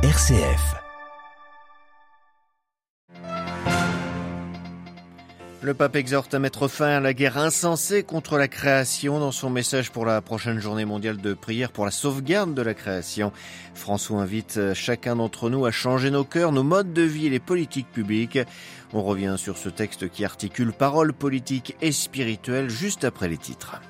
RCF. Le pape exhorte à mettre fin à la guerre insensée contre la création dans son message pour la prochaine journée mondiale de prière pour la sauvegarde de la création. François invite chacun d'entre nous à changer nos cœurs, nos modes de vie et les politiques publiques. On revient sur ce texte qui articule paroles politiques et spirituelles juste après les titres.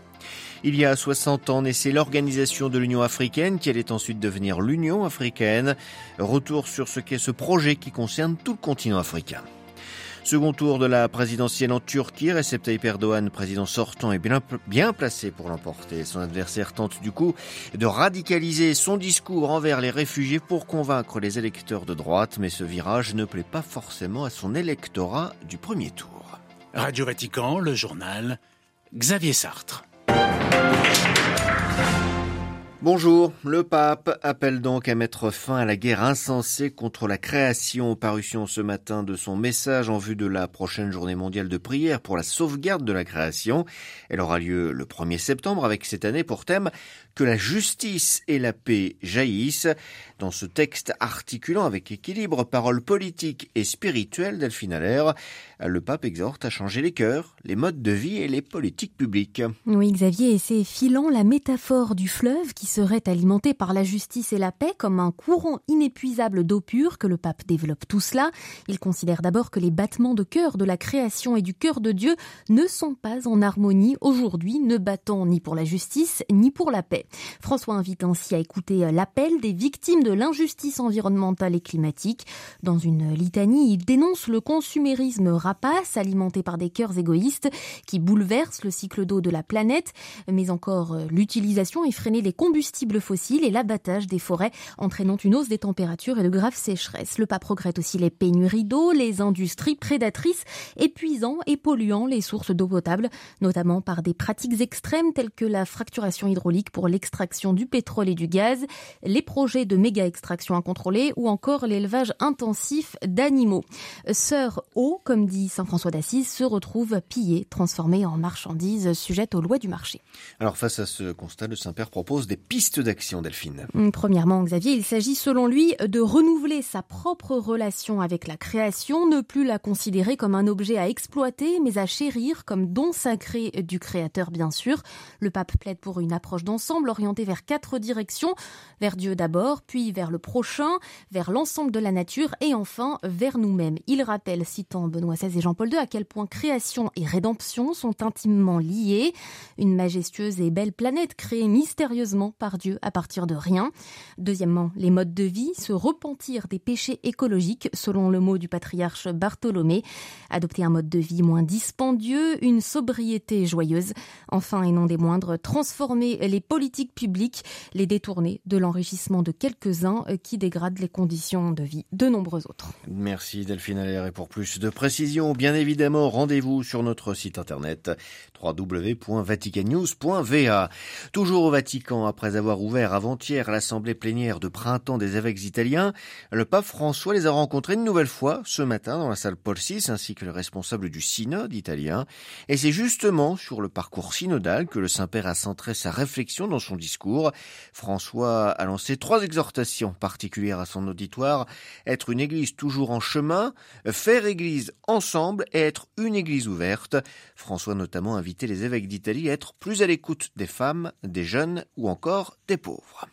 Il y a 60 ans naissait l'organisation de l'Union africaine qui allait ensuite devenir l'Union africaine. Retour sur ce qu'est ce projet qui concerne tout le continent africain. Second tour de la présidentielle en Turquie, Recep Tayyip Erdogan, président sortant, est bien, placé pour l'emporter. Son adversaire tente du coup de radicaliser son discours envers les réfugiés pour convaincre les électeurs de droite, mais ce virage ne plaît pas forcément à son électorat du premier tour. Radio Vatican, le journal, Xavier Sartre. Bonjour, le pape appelle donc à mettre fin à la guerre insensée contre la création, parution ce matin de son message en vue de la prochaine journée mondiale de prière pour la sauvegarde de la création. Elle aura lieu le 1er septembre avec cette année pour thème que la justice et la paix jaillissent. Dans ce texte articulant avec équilibre paroles politiques et spirituelles Delphine Allaire, le pape exhorte à changer les cœurs, les modes de vie et les politiques publiques. Oui, Xavier, et c'est filant la métaphore du fleuve qui serait alimenté par la justice et la paix comme un courant inépuisable d'eau pure que le pape développe tout cela. Il considère d'abord que les battements de cœur de la création et du cœur de Dieu ne sont pas en harmonie aujourd'hui, ne battant ni pour la justice ni pour la paix. François invite ainsi à écouter l'appel des victimes de l'injustice environnementale et climatique. Dans une litanie, il dénonce le consumérisme rapace alimenté par des cœurs égoïstes qui bouleversent le cycle d'eau de la planète, mais encore l'utilisation effrénée des combustibles fossiles et l'abattage des forêts entraînant une hausse des températures et de graves sécheresses. Le pape regrette aussi les pénuries d'eau, les industries prédatrices épuisant et polluant les sources d'eau potable, notamment par des pratiques extrêmes telles que la fracturation hydraulique pour l'extraction du pétrole et du gaz, les projets de méga extraction incontrôlée ou encore l'élevage intensif d'animaux. Sœur eau, comme dit Saint François d'Assise, se retrouve pillée, transformée en marchandise sujette aux lois du marché. Alors face à ce constat, le Saint-Père propose des pistes d'action, Delphine. Hum, premièrement, Xavier, il s'agit selon lui de renouveler sa propre relation avec la création, ne plus la considérer comme un objet à exploiter, mais à chérir comme don sacré du Créateur, bien sûr. Le pape plaide pour une approche d'ensemble orientée vers quatre directions, vers Dieu d'abord, puis vers le prochain, vers l'ensemble de la nature et enfin vers nous-mêmes. Il rappelle, citant Benoît XVI et Jean-Paul II, à quel point création et rédemption sont intimement liées. Une majestueuse et belle planète créée mystérieusement par Dieu à partir de rien. Deuxièmement, les modes de vie, se repentir des péchés écologiques, selon le mot du patriarche Bartholomé. Adopter un mode de vie moins dispendieux, une sobriété joyeuse. Enfin, et non des moindres, transformer les politiques publiques, les détourner de l'enrichissement de quelques-uns qui dégradent les conditions de vie de nombreux autres. Merci Delphine Allaire. Et pour plus de précisions, bien évidemment, rendez-vous sur notre site internet www.vaticannews.va. Toujours au Vatican, après avoir ouvert avant-hier l'assemblée plénière de printemps des évêques italiens, le pape François les a rencontrés une nouvelle fois ce matin dans la salle Paul VI ainsi que le responsable du synode italien. Et c'est justement sur le parcours synodal que le Saint-Père a centré sa réflexion dans son discours. François a lancé trois exhortations particulières à son auditoire. Être une église toujours en chemin, faire église ensemble et être une église ouverte. François notamment a invité les évêques d'Italie à être plus à l'écoute des femmes, des jeunes ou encore des pauvres.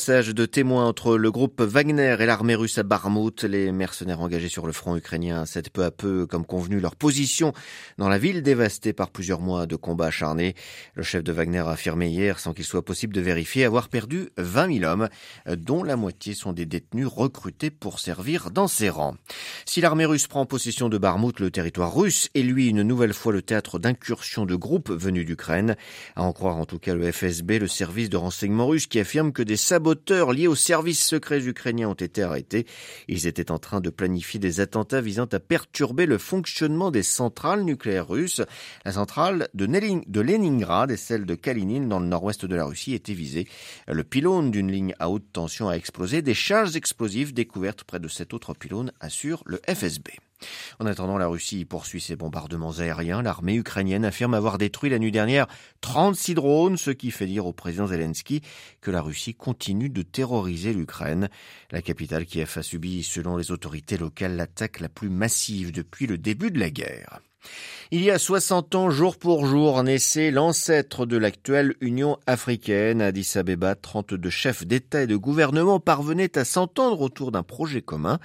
Message de témoins entre le groupe Wagner et l'armée russe à Barmout. Les mercenaires engagés sur le front ukrainien cèdent peu à peu, comme convenu, leur position dans la ville dévastée par plusieurs mois de combats acharnés. Le chef de Wagner a affirmé hier, sans qu'il soit possible de vérifier, avoir perdu 20 000 hommes, dont la moitié sont des détenus recrutés pour servir dans ses rangs. Si l'armée russe prend possession de Barmout, le territoire russe est lui une nouvelle fois le théâtre d'incursions de groupes venus d'Ukraine. À en croire en tout cas le FSB, le service de renseignement russe, qui affirme que des sabots saboteurs liés aux services secrets ukrainiens ont été arrêtés. Ils étaient en train de planifier des attentats visant à perturber le fonctionnement des centrales nucléaires russes. La centrale de, de Leningrad et celle de Kalinin dans le nord-ouest de la Russie étaient visées. Le pylône d'une ligne à haute tension a explosé. Des charges explosives découvertes près de cet autre pylône assure le FSB. En attendant, la Russie poursuit ses bombardements aériens. L'armée ukrainienne affirme avoir détruit la nuit dernière 36 drones, ce qui fait dire au président Zelensky que la Russie continue de terroriser l'Ukraine. La capitale Kiev a subi, selon les autorités locales, l'attaque la plus massive depuis le début de la guerre. Il y a 60 ans, jour pour jour, naissait l'ancêtre de l'actuelle Union africaine. Addis Abeba, 32 chefs d'État et de gouvernement parvenaient à s'entendre autour d'un projet commun.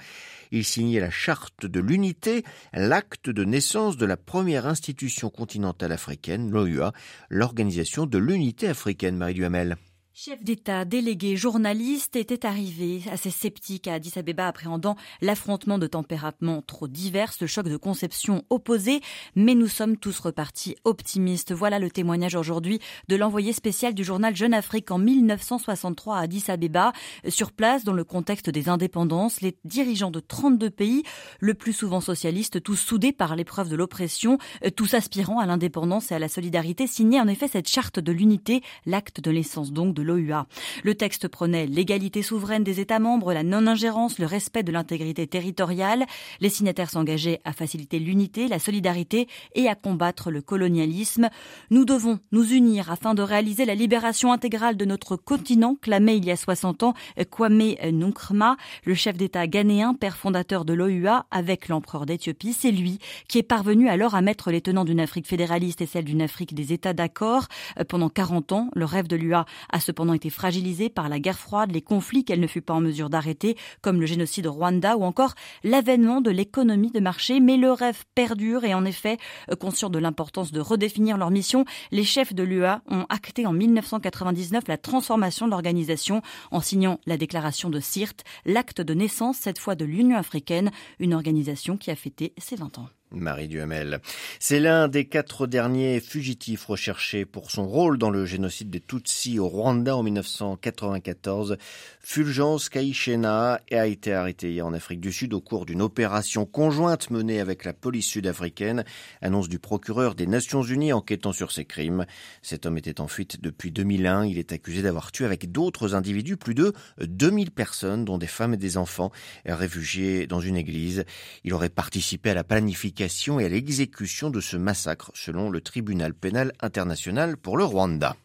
Ils signaient la charte de l'unité, l'acte de naissance de la première institution continentale africaine, l'OUA, l'organisation de l'unité africaine, Marie Duhamel. Chef d'État, délégué, journaliste était arrivé, assez sceptique à Addis Abeba, appréhendant l'affrontement de tempéraments trop divers, le choc de conceptions opposées, mais nous sommes tous repartis optimistes. Voilà le témoignage aujourd'hui de l'envoyé spécial du journal Jeune Afrique en 1963 à Addis Abeba. Sur place, dans le contexte des indépendances, les dirigeants de 32 pays, le plus souvent socialistes, tous soudés par l'épreuve de l'oppression, tous aspirant à l'indépendance et à la solidarité, signaient en effet cette charte de l'unité, l'acte de naissance donc de l'OUA. Le texte prenait l'égalité souveraine des États membres, la non-ingérence, le respect de l'intégrité territoriale. Les signataires s'engageaient à faciliter l'unité, la solidarité et à combattre le colonialisme. Nous devons nous unir afin de réaliser la libération intégrale de notre continent, clamait il y a 60 ans Kwame Nkrumah, le chef d'État ghanéen, père fondateur de l'OUA, avec l'empereur d'Éthiopie. C'est lui qui est parvenu alors à mettre les tenants d'une Afrique fédéraliste et celle d'une Afrique des États d'accord. Pendant 40 ans, le rêve de l'UA a se cependant été fragilisée par la guerre froide, les conflits qu'elle ne fut pas en mesure d'arrêter, comme le génocide Rwanda ou encore l'avènement de l'économie de marché. Mais le rêve perdure et en effet, euh, conscients de l'importance de redéfinir leur mission, les chefs de l'UA ont acté en 1999 la transformation de l'organisation en signant la déclaration de Sirte, l'acte de naissance cette fois de l'Union africaine, une organisation qui a fêté ses 20 ans. Marie Duhamel. C'est l'un des quatre derniers fugitifs recherchés pour son rôle dans le génocide des Tutsis au Rwanda en 1994. Fulgence Kaishena a été arrêté hier en Afrique du Sud au cours d'une opération conjointe menée avec la police sud-africaine, annonce du procureur des Nations Unies enquêtant sur ces crimes. Cet homme était en fuite depuis 2001. Il est accusé d'avoir tué avec d'autres individus plus de 2000 personnes, dont des femmes et des enfants, réfugiés dans une église. Il aurait participé à la planification et à l'exécution de ce massacre, selon le tribunal pénal international pour le Rwanda.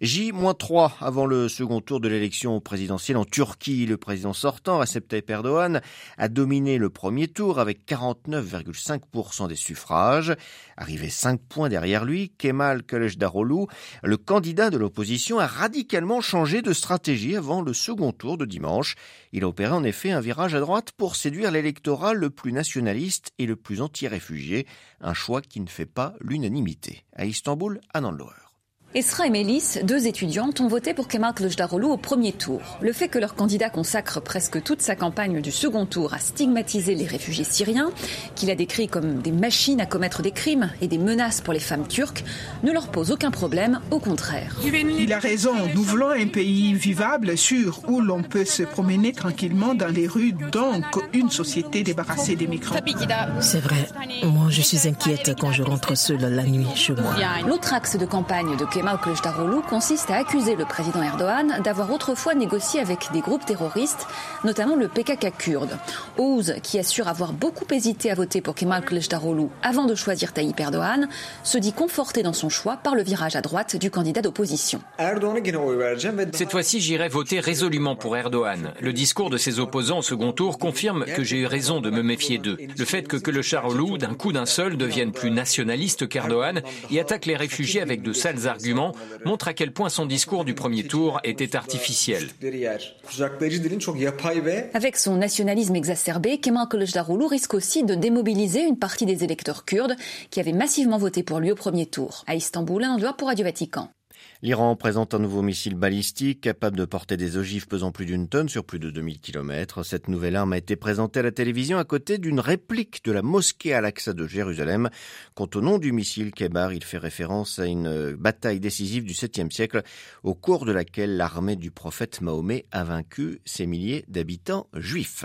J-3 avant le second tour de l'élection présidentielle en Turquie. Le président sortant, Recep Tayyip Erdogan, a dominé le premier tour avec 49,5% des suffrages. Arrivé 5 points derrière lui, Kemal Kılıçdaroğlu, le candidat de l'opposition, a radicalement changé de stratégie avant le second tour de dimanche. Il a opéré en effet un virage à droite pour séduire l'électorat le plus nationaliste et le plus anti-réfugié, un choix qui ne fait pas l'unanimité. À Istanbul, à Nanloer. Esra et Mélis, deux étudiantes, ont voté pour Kemal Kılıçdaroğlu au premier tour. Le fait que leur candidat consacre presque toute sa campagne du second tour à stigmatiser les réfugiés syriens, qu'il a décrits comme des machines à commettre des crimes et des menaces pour les femmes turques, ne leur pose aucun problème, au contraire. Il a raison, nous voulons un pays vivable, sûr, où l'on peut se promener tranquillement dans les rues, donc une société débarrassée des migrants. C'est vrai, moi je suis inquiète quand je rentre seule la nuit chez moi. L'autre axe de campagne de Kemal Kemal Kılıçdaroğlu consiste à accuser le président Erdogan d'avoir autrefois négocié avec des groupes terroristes, notamment le PKK kurde. Ouz, qui assure avoir beaucoup hésité à voter pour Kemal Kılıçdaroğlu avant de choisir Tayyip Erdogan, se dit conforté dans son choix par le virage à droite du candidat d'opposition. Cette fois-ci, j'irai voter résolument pour Erdogan. Le discours de ses opposants au second tour confirme que j'ai eu raison de me méfier d'eux. Le fait que Kılıçdaroğlu, d'un coup d'un seul, devienne plus nationaliste qu'Erdogan et attaque les réfugiés avec de sales montre à quel point son discours du premier tour était artificiel. Avec son nationalisme exacerbé, Kemal Kılıçdaroğlu risque aussi de démobiliser une partie des électeurs kurdes qui avaient massivement voté pour lui au premier tour. À Istanbul, un endroit pour Radio Vatican. L'Iran présente un nouveau missile balistique capable de porter des ogives pesant plus d'une tonne sur plus de 2000 km. Cette nouvelle arme a été présentée à la télévision à côté d'une réplique de la mosquée Al-Aqsa de Jérusalem. Quant au nom du missile Kebar, il fait référence à une bataille décisive du 7e siècle au cours de laquelle l'armée du prophète Mahomet a vaincu ses milliers d'habitants juifs.